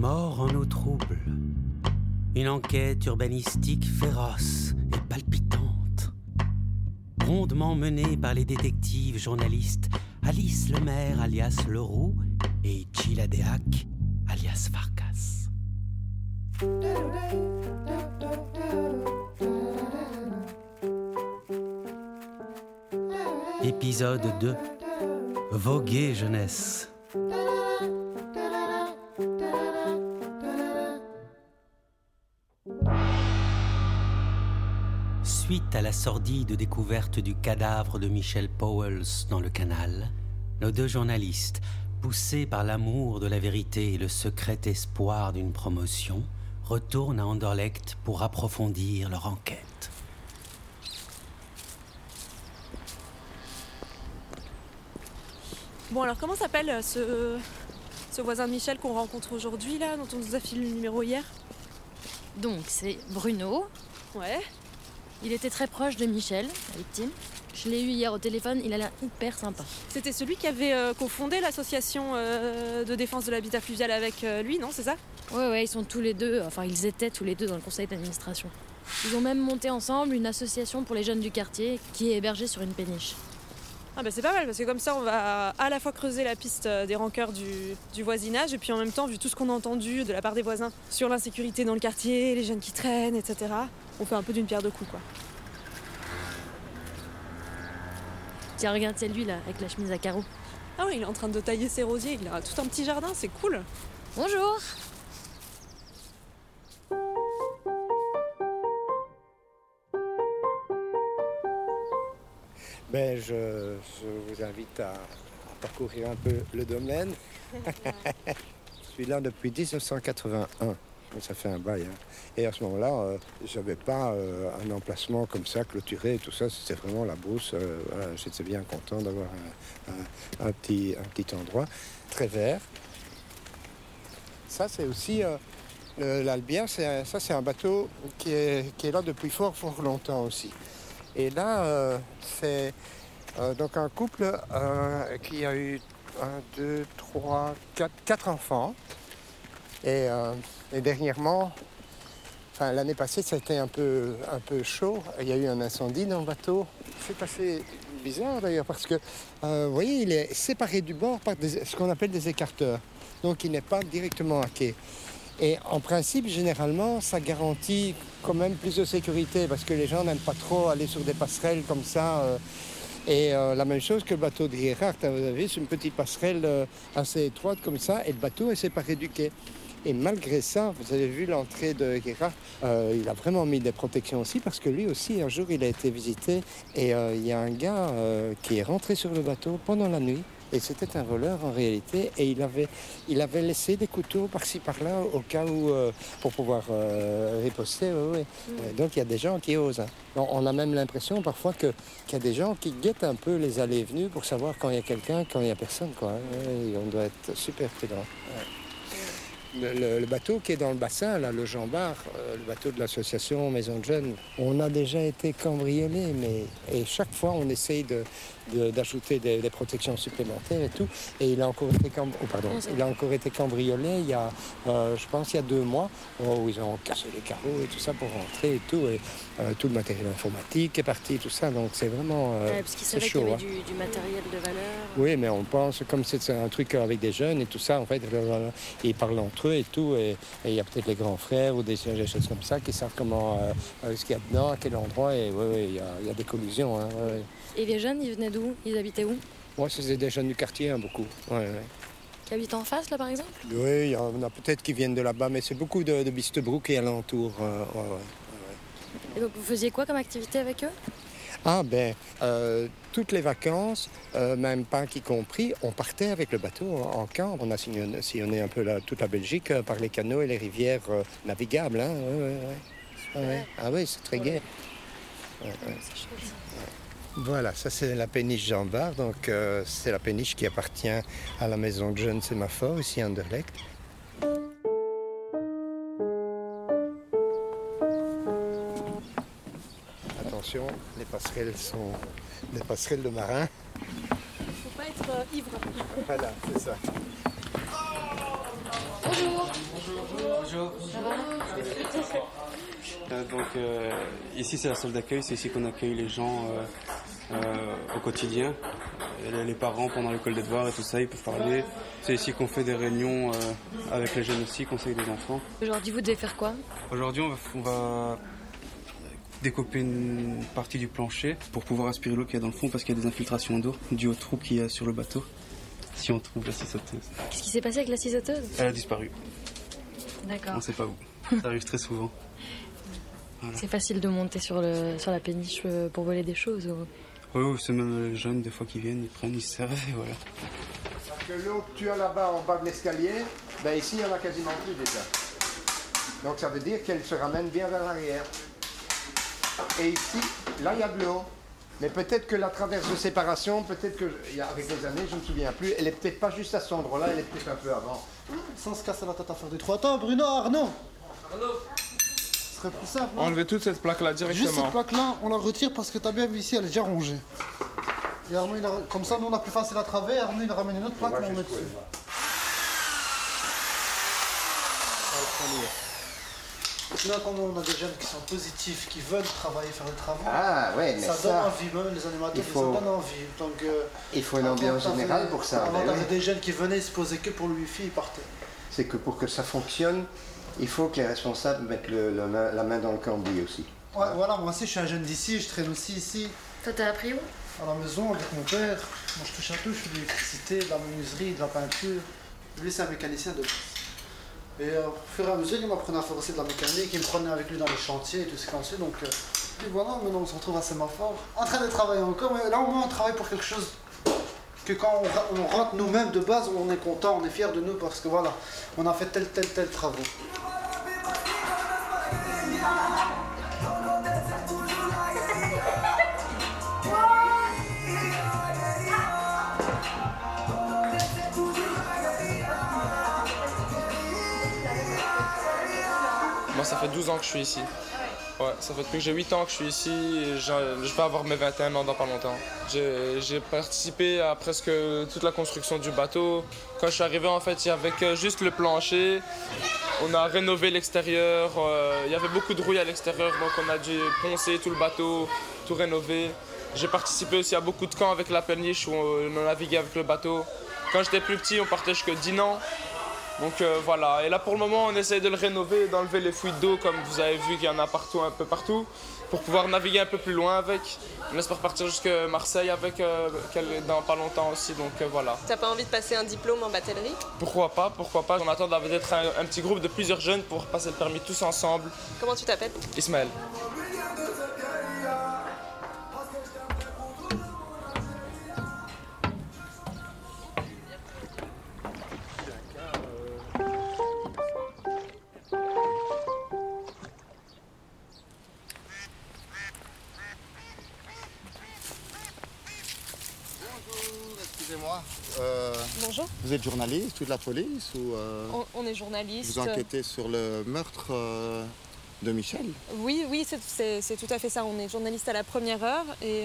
Mort en eau trouble. Une enquête urbanistique féroce et palpitante. Rondement menée par les détectives journalistes Alice Lemaire alias Leroux et Chiladeac alias Farkas. Épisode 2 Voguer jeunesse. Suite à la sordide découverte du cadavre de Michel Powells dans le canal, nos deux journalistes, poussés par l'amour de la vérité et le secret espoir d'une promotion, retournent à Anderlecht pour approfondir leur enquête. Bon, alors comment s'appelle euh, ce, ce voisin de Michel qu'on rencontre aujourd'hui, là, dont on nous a filé le numéro hier? Donc, c'est Bruno. Ouais. Il était très proche de Michel, la victime. Je l'ai eu hier au téléphone, il a l'air hyper sympa. C'était celui qui avait euh, cofondé l'association euh, de défense de l'habitat fluvial avec euh, lui, non C'est ça? Ouais, ouais, ils sont tous les deux, enfin, ils étaient tous les deux dans le conseil d'administration. Ils ont même monté ensemble une association pour les jeunes du quartier qui est hébergée sur une péniche. Ah bah c'est pas mal, parce que comme ça, on va à la fois creuser la piste euh, des rancœurs du, du voisinage, et puis en même temps, vu tout ce qu'on a entendu de la part des voisins sur l'insécurité dans le quartier, les jeunes qui traînent, etc., on fait un peu d'une pierre deux coups, quoi. Tiens, regarde, c'est lui là, avec la chemise à carreaux. Ah oui, il est en train de tailler ses rosiers, il a tout un petit jardin, c'est cool Bonjour Ben, je, je vous invite à, à parcourir un peu le domaine. je suis là depuis 1981. Donc, Ça fait un bail. hein. Et à ce moment-là, euh, je n'avais pas euh, un emplacement comme ça, clôturé et tout ça. C'était vraiment la brousse. euh, voilà, J'étais bien content d'avoir un, un- un petit, un petit endroit très vert. Ça, c'est aussi l'Albière. Ça, c'est un bateau qui est, qui est là depuis fort, fort longtemps aussi. Et là, euh, c'est euh, donc un couple euh, qui a eu un, deux, trois, quatre, quatre enfants. Et, dernièrement, enfin, l'année passée, ça a été un peu, un peu chaud. Il y a eu un incendie dans le bateau. C'est assez bizarre d'ailleurs parce que, vous voyez, il est séparé du bord par ce qu'on appelle des écarteurs. Donc il n'est pas directement à quai. Et en principe, généralement, ça garantit quand même plus de sécurité parce que les gens n'aiment pas trop aller sur des passerelles comme ça. euh. et euh, la même chose que le bateau de Gerhardt, vous avez, c'est une petite passerelle euh, assez étroite comme ça et le bateau est séparé du quai. Et malgré ça, vous avez vu l'entrée de Gerhardt, il a vraiment mis des protections aussi parce que lui aussi, un jour, il a été visité et il y a un gars qui est rentré sur le bateau pendant la nuit. Et c'était un voleur en réalité, et il avait, il avait laissé des couteaux par-ci par-là au cas où, euh, pour pouvoir euh, riposter. oui, oui. Euh, Donc il y a des gens qui osent. hein. On, a même l'impression parfois qu'il y a des gens qui guettent un peu les allées et venues pour savoir quand il y a quelqu'un, quand il n'y a personne. Quoi. hein. On doit être super prudent. Ouais. Le, le- le bateau qui est dans le bassin, là, le Jean Bar, euh, le bateau de l'association Maison de Jeunes, on a déjà été cambriolé, mais et chaque fois on essaye de- de- d'ajouter des, des protections supplémentaires et tout. Et il a encore été, cam- oh, pardon, Non, ça il a encore été cambriolé il y a, euh, je pense, il y a deux mois, où ils ont cassé les carreaux et tout ça pour rentrer et tout. Et euh, tout le matériel informatique est parti, tout ça. Donc c'est vraiment euh, Ouais, parce qu'il chaud. hein. du, du matériel de valeur. Oui, mais on pense, comme c'est un truc avec des jeunes et tout ça, en fait, euh, ils parlent entre eux et tout, et et il y a peut-être les grands frères ou des, des choses comme ça qui savent comment, euh, euh, ce qu'il y a dedans, à quel endroit, et oui, il y a, il y a des collusions. Hein, ouais. Et les jeunes, ils venaient d'où? Ils habitaient où Moi, c'est des jeunes du quartier, hein, beaucoup. Ouais, ouais. Qui habitent en face, là, par exemple Oui, il y en a peut-être qui viennent de là-bas, mais c'est beaucoup de, de Bistebrook et alentours. euh. Et donc, vous faisiez quoi comme activité avec eux Ah ben, euh, toutes les vacances, euh, même Pâques y compris, on partait avec le bateau en, en camp. On a sillonné, sillonné un peu la- toute la Belgique euh, par les canaux et les rivières navigables. Hein. ouais, ouais, ouais. Ah, ouais. Oui, c'est très gai. C'est chouette. Voilà, ça c'est la péniche Jean Bar. Donc euh, c'est la péniche qui appartient à la maison de jeunes Sémaphore, ici à Anderlecht. Attention, les passerelles sont des passerelles de marins. Faut pas être euh, ivre. Voilà, c'est ça. Bonjour. Euh, donc euh, ici c'est la salle d'accueil, c'est ici qu'on accueille les gens euh, au quotidien. Les, les parents pendant l'école des devoirs et tout ça, ils peuvent parler. C'est ici qu'on fait des réunions euh, avec les jeunes aussi, conseil des enfants. Aujourd'hui, vous devez faire quoi? Aujourd'hui, on va, on va découper une partie du plancher pour pouvoir aspirer l'eau qu'il y a dans le fond parce qu'il y a des infiltrations d'eau dues au trou qu'il y a sur le bateau. Si on trouve la scie sauteuse. Qu'est-ce qui s'est passé avec la scie sauteuse Elle a disparu. D'accord. On ne sait pas où. Ça arrive très souvent. C'est facile de monter sur, le, sur la péniche euh, pour voler des choses. ou- Oui, oui, c'est même les jeunes, des fois, qui viennent, ils prennent, ils se servent et voilà. Que l'eau que tu as là-bas en bas de l'escalier, ben ici, il n'y en a quasiment plus déjà. Donc ça veut dire qu'elle se ramène bien vers l'arrière. Et ici, là, il y a de l'eau. Mais peut-être que la traverse de séparation, peut-être que, il y a- avec les années, je ne me souviens plus, elle est peut-être pas juste à cet endroit-là, elle est peut-être un peu avant. Sans se casser la tête à faire des trous. Attends, Bruno, Arnaud Ce serait plus simple, non Enlever toute cette plaque-là Juste directement. cette plaque-là, on la retire parce que t'as bien vu ici, elle est déjà rongée. Et Arnaud, il a- comme ça, nous, on a plus facile à travers. Arnaud, il a ramené une autre plaque, on met dessus. Sinon, quand on a des jeunes qui sont positifs, qui veulent travailler, faire des travaux, Ah ouais, mais ça, ça, donne envie, même les animateurs, il faut- ça donne envie. Donc, euh, il faut une ambiance générale pour ça. Avant, ben oui. des jeunes qui venaient, ils se posaient que pour le wifi, ils partaient. C'est que pour que ça fonctionne, il faut que les responsables mettent le- le main- la main dans le cambouis aussi. Ouais, voilà, moi aussi, je suis un jeune d'ici, je traîne aussi ici. Toi, t'as appris où? À la maison avec mon père, moi je touche à tout, je fais de l'électricité, de la menuiserie, de la peinture. Lui c'est un mécanicien de base. Et euh, au fur et à mesure il m'apprenait à faire aussi de la mécanique, il me prenait avec lui dans les chantiers et tout ce qu'on suit. Donc euh, et voilà, maintenant on se retrouve à Sémaphore, en train de travailler encore, mais là au moins on travaille pour quelque chose que quand on, on rentre nous-mêmes de base, on est content, on est fier de nous parce que voilà, on a fait tel tel tel travaux. Ça fait 12 ans que je suis ici. Ouais, ça fait depuis que j'ai 8 ans que je suis ici et je vais avoir mes 21 ans dans pas longtemps. J'ai participé à presque toute la construction du bateau. Quand je suis arrivé, en fait, il y avait juste le plancher. On a rénové l'extérieur. euh, il y avait beaucoup de rouille à l'extérieur, donc on a dû poncer tout le bateau, tout rénover. J'ai participé aussi à beaucoup de camps avec la péniche où on, on naviguait avec le bateau. Quand j'étais plus petit, on partait jusqu'à Dinan. Donc euh, voilà, et là pour le moment on essaye de le rénover, d'enlever les fuites d'eau comme vous avez vu qu'il y en a partout, un peu partout, pour pouvoir naviguer un peu plus loin avec. On espère partir jusqu'à Marseille avec euh, dans pas longtemps aussi, donc euh, voilà. T'as pas envie de passer un diplôme en batellerie? Pourquoi pas, pourquoi pas, on attend d'être un, un petit groupe de plusieurs jeunes pour passer le permis tous ensemble. Comment tu t'appelles? Ismaël. Euh, Bonjour, vous êtes journaliste ou de la police ou euh, on, on est journaliste. vous enquêtez sur le meurtre euh, de Michel? Oui, oui, c'est- tout à fait ça. On est journaliste à la première heure et,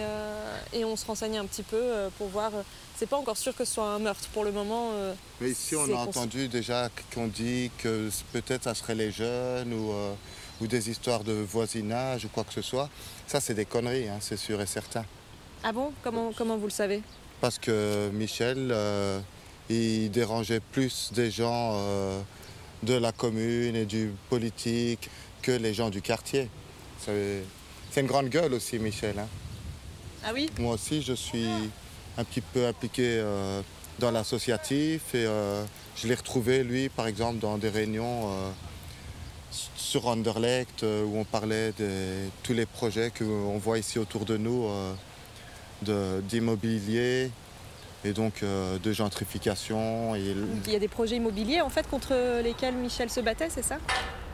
et on se renseigne un petit peu pour voir. C'est pas encore sûr que ce soit un meurtre pour le moment. Mais ici on a entendu déjà qu'on dit que peut-être ça serait les jeunes ou, ou des histoires de voisinage ou quoi que ce soit. Ça c'est des conneries, hein, c'est sûr et certain. Ah bon? Comment, comment vous le savez? Parce que Michel, euh, il dérangeait plus des gens euh, de la commune et du politique que les gens du quartier. C'est une grande gueule aussi Michel. hein. Ah oui? Moi aussi, je suis un petit peu impliqué euh, dans l'associatif et je l'ai retrouvé, lui, par exemple, dans des réunions sur Anderlecht où on parlait de tous les projets qu'on voit ici autour de nous d'immobilier et donc euh, de gentrification. Et Il y a des projets immobiliers en fait contre lesquels Michel se battait, c'est ça?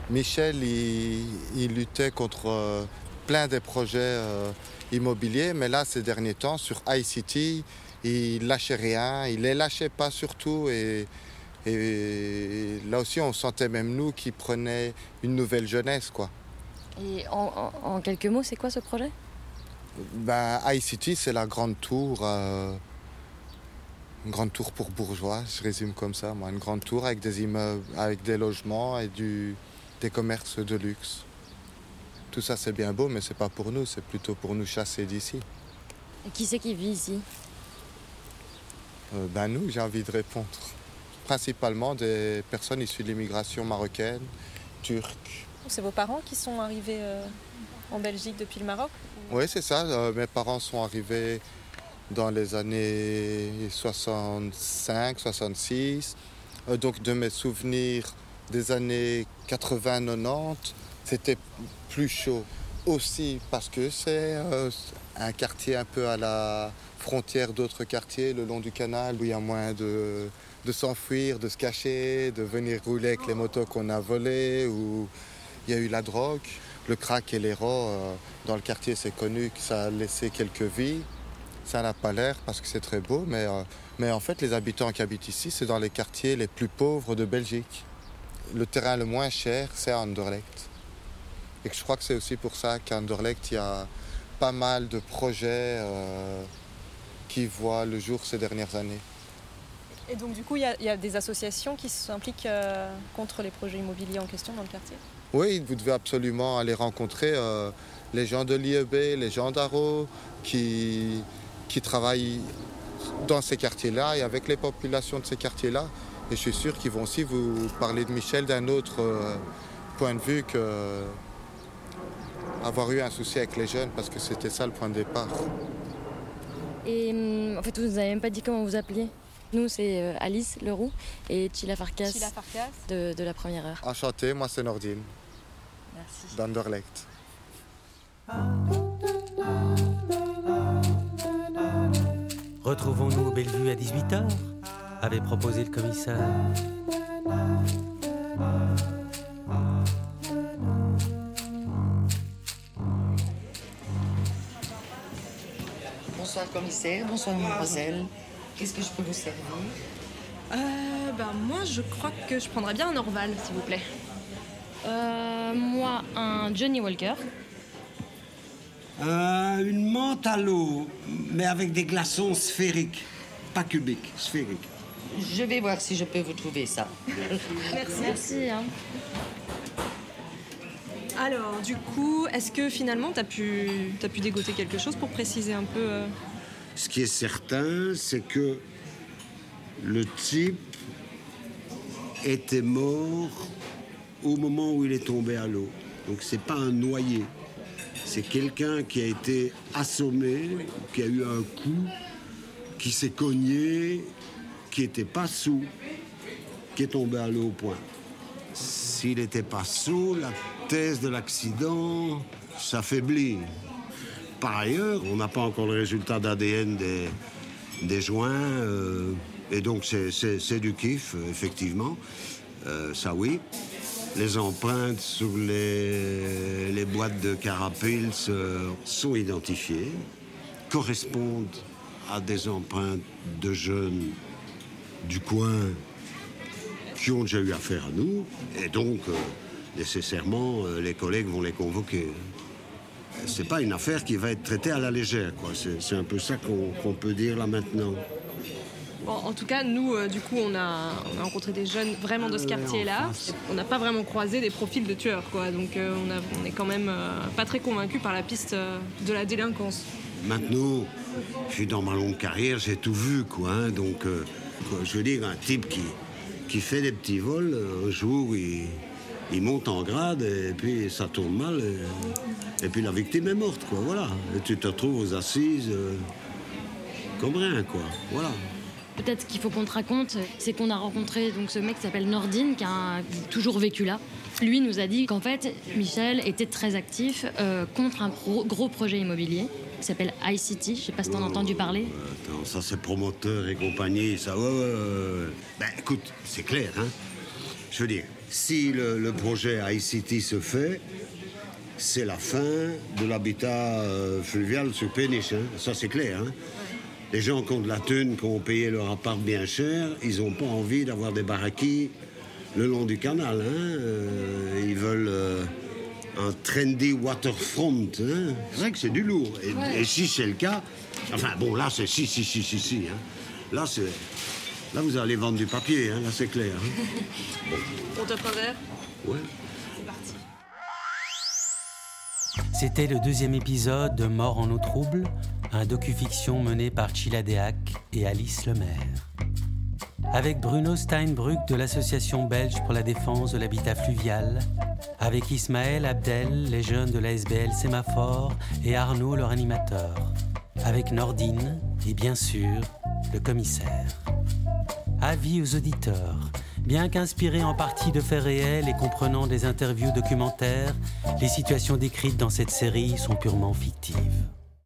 Michel, il, il luttait contre euh, plein des projets euh, immobiliers, mais là, ces derniers temps, sur iCity, il lâchait rien, il les lâchait pas surtout, et, et là aussi, on sentait même nous qu'il prenait une nouvelle jeunesse, quoi. Et en, en- en quelques mots, c'est quoi ce projet? Ben, iCity, c'est la grande tour euh, Une grande tour pour bourgeois, je résume comme ça, moi. Une grande tour avec des immeubles, avec des logements et du, des commerces de luxe. Tout ça, c'est bien beau, mais c'est pas pour nous, c'est plutôt pour nous chasser d'ici. Et qui c'est qui vit ici? Euh, ben nous, j'ai envie de répondre. Principalement des personnes issues de l'immigration marocaine, turque. C'est vos parents qui sont arrivés euh, en Belgique depuis le Maroc? Oui, c'est ça. euh, mes parents sont arrivés dans les années 65, 66. Euh, donc de mes souvenirs des années 80-90, c'était plus chaud. Aussi parce que c'est euh, un quartier un peu à la frontière d'autres quartiers le long du canal où il y a moins de, de s'enfuir, de se cacher, de venir rouler avec les motos qu'on a volées, où il y a eu la drogue. Le crack et l'héros, euh, dans le quartier, c'est connu que ça a laissé quelques vies. Ça n'a pas l'air parce que c'est très beau, mais, euh, mais en fait, les habitants qui habitent ici, c'est dans les quartiers les plus pauvres de Belgique. Le terrain le moins cher, c'est à Anderlecht. Et je crois que c'est aussi pour ça qu'à Anderlecht, il y a pas mal de projets euh, qui voient le jour ces dernières années. Et donc du coup, il y, a- il y a des associations qui s'impliquent euh, contre les projets immobiliers en question dans le quartier? Oui, vous devez absolument aller rencontrer euh, les gens de l'IEB, les gens d'Aro, qui, qui travaillent dans ces quartiers-là et avec les populations de ces quartiers-là. Et je suis sûr qu'ils vont aussi vous parler de Michel d'un autre euh, point de vue que euh, avoir eu un souci avec les jeunes, parce que c'était ça le point de départ. Et hum, en fait, vous nous avez même pas dit comment vous appeliez? Nous, c'est euh, Alice Leroux et Chila Farkas Sheila Farkas de, de la première heure. Enchanté, moi c'est Nordine, Merci. d'Anderlecht. Retrouvons-nous au Bellevue à 18h avait proposé le commissaire. Bonsoir commissaire, bonsoir mademoiselle. Qu'est-ce que je peux vous servir Euh, ben moi, je crois que je prendrais bien un Orval, s'il vous plaît. Euh, moi, un Johnny Walker. Euh, une menthe à l'eau, mais avec des glaçons sphériques. Pas cubiques, sphériques. Je vais voir si je peux vous trouver ça. Merci. Merci. Hein. Alors, du coup, est-ce que finalement, t'as pu, t'as pu dégoter quelque chose pour préciser un peu euh, Ce qui est certain, c'est que le type était mort au moment où il est tombé à l'eau. Donc c'est pas un noyé. C'est quelqu'un qui a été assommé, qui a eu un coup, qui s'est cogné, qui n'était pas sous, qui est tombé à l'eau au point. S'il n'était pas sous, la thèse de l'accident s'affaiblit. Par ailleurs, on n'a pas encore le résultat d'ADN des, joints, euh, et donc c'est- du kiff, effectivement. Euh, ça oui. Les empreintes sur les, boîtes de carapils euh, sont identifiées, correspondent à des empreintes de jeunes du coin qui ont déjà eu affaire à nous, et donc nécessairement les collègues vont les convoquer. C'est pas une affaire qui va être traitée à la légère, quoi. C'est un peu ça qu'on peut dire là maintenant. En tout cas, nous, euh, du coup, on a, on a rencontré des jeunes vraiment de ce en quartier-là. On n'a pas vraiment croisé des profils de tueurs, quoi. Donc, euh, on, a- on est quand même euh, pas très convaincus par la piste euh, de la délinquance. Maintenant, je suis dans ma longue carrière, j'ai tout vu, quoi. hein. donc, euh, je veux dire, un type qui, qui fait des petits vols, euh, un jour, il, il monte en grade et puis ça tourne mal. Et, et puis la victime est morte, quoi. Voilà. Et tu te retrouves aux assises euh, comme rien, quoi. Voilà. Peut-être qu'il faut qu'on te raconte, c'est qu'on a rencontré donc ce mec qui s'appelle Nordine, qui a toujours vécu là. Lui nous a dit qu'en fait, Michel était très actif euh, contre un gros, gros projet immobilier qui s'appelle iCity. Je sais pas si t'en as entendu parler. Attends, ça c'est promoteur et compagnie, ça, ouais, ouais, ouais. Ben écoute, c'est clair, hein. Je veux dire, si le, le projet ICT se fait, c'est la fin de l'habitat euh, fluvial sur Péniche, hein. Ça c'est clair, hein. Les gens qui ont de la thune, qui ont payé leur appart bien cher, ils n'ont pas envie d'avoir des baraquis le long du canal, hein. Euh, ils veulent euh, un trendy waterfront. C'est vrai que c'est du lourd. Et, Ouais. et si c'est le cas, enfin bon là c'est si, si, si, si, si. Là, c'est. Là, vous allez vendre du papier, hein, là, c'est clair. hein. On t'offre un verre Ouais. C'est parti. C'était le deuxième épisode de Mort en eau trouble, un docu-fiction mené par Chila Deac et Alice Lemaire. Avec Bruno Steinbrück de l'Association belge pour la défense de l'habitat fluvial, avec Ismaël Abdel, les jeunes de la SBL Sémaphore et Arnaud, leur animateur, avec Nordine et bien sûr le commissaire. Avis aux auditeurs. Bien qu'inspirés en partie de faits réels et comprenant des interviews documentaires, les situations décrites dans cette série sont purement fictives.